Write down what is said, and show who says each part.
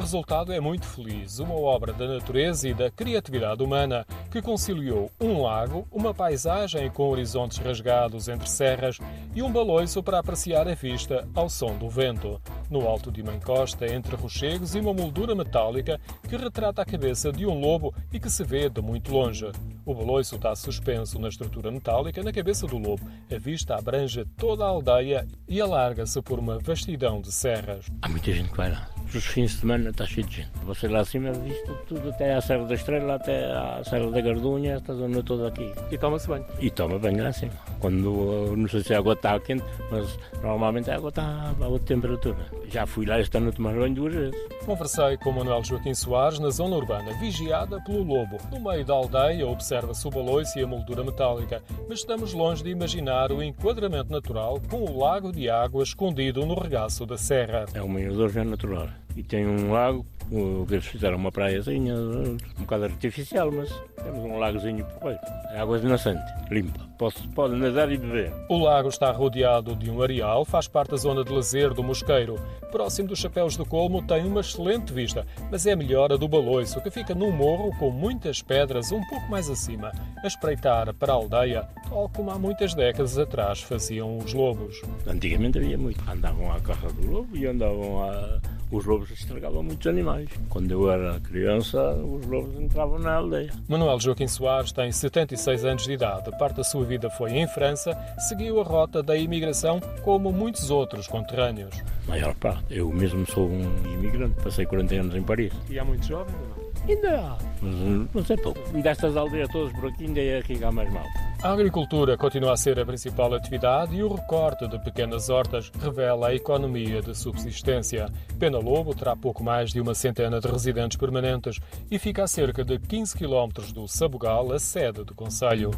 Speaker 1: resultado é muito feliz, uma obra da natureza e da criatividade humana que conciliou um lago, uma paisagem com horizontes rasgados entre serras e um baloiço para apreciar a vista ao som do vento. No alto de uma encosta, entre rochegos e uma moldura metálica que retrata a cabeça de um lobo e que se vê de muito longe. O baloiço está suspenso na estrutura metálica na cabeça do lobo. A vista abrange toda a aldeia e alarga-se por uma vastidão de serras.
Speaker 2: Há muita gente que vai lá. Os fins de semana está cheio de gente. Você lá acima vista tudo, até à Serra da Estrela, até à Serra da Gardunha, esta zona toda aqui.
Speaker 1: E toma-se banho.
Speaker 2: E toma banho lá acima. Quando, não sei se a água está quente, mas normalmente a água está a outra temperatura. Já fui lá este ano tomar banho duas vezes.
Speaker 1: Conversei com Manuel Joaquim Soares na zona urbana, vigiada pelo lobo. No meio da aldeia observa-se o baloiço e a moldura metálica, mas estamos longe de imaginar o enquadramento natural com o lago de água escondido no regaço da serra.
Speaker 2: É um mirador já natural. E tem um lago, eles fizeram uma praiazinha, um bocado artificial, mas temos um lagozinho porreiro. É água de nascente, limpa. Posso, pode nadar e beber.
Speaker 1: O lago está rodeado de um areal, faz parte da zona de lazer do Mosqueiro. Próximo dos Chapéus do Colmo tem uma excelente vista, mas é melhor a do Baloiço, que fica num morro com muitas pedras um pouco mais acima, a espreitar para a aldeia, tal como há muitas décadas atrás faziam os lobos.
Speaker 2: Antigamente havia muito. Andavam à caça do lobo e andavam a os lobos estragavam muitos animais. Quando eu era criança, os lobos entravam na aldeia.
Speaker 1: Manuel Joaquim Soares tem 76 anos de idade. Parte da sua vida foi em França, seguiu a rota da imigração como muitos outros conterrâneos.
Speaker 2: Maior parte. Eu mesmo sou um imigrante, passei 40 anos em Paris.
Speaker 1: E há muitos jovens?
Speaker 2: Ainda há, mas não sei pouco. E destas aldeias todas por aqui ainda é aqui que há mais mal.
Speaker 1: A agricultura continua a ser a principal atividade e o recorte de pequenas hortas revela a economia de subsistência. Pena Lobo terá pouco mais de uma centena de residentes permanentes e fica a cerca de 15 quilómetros do Sabugal, a sede do Conselho.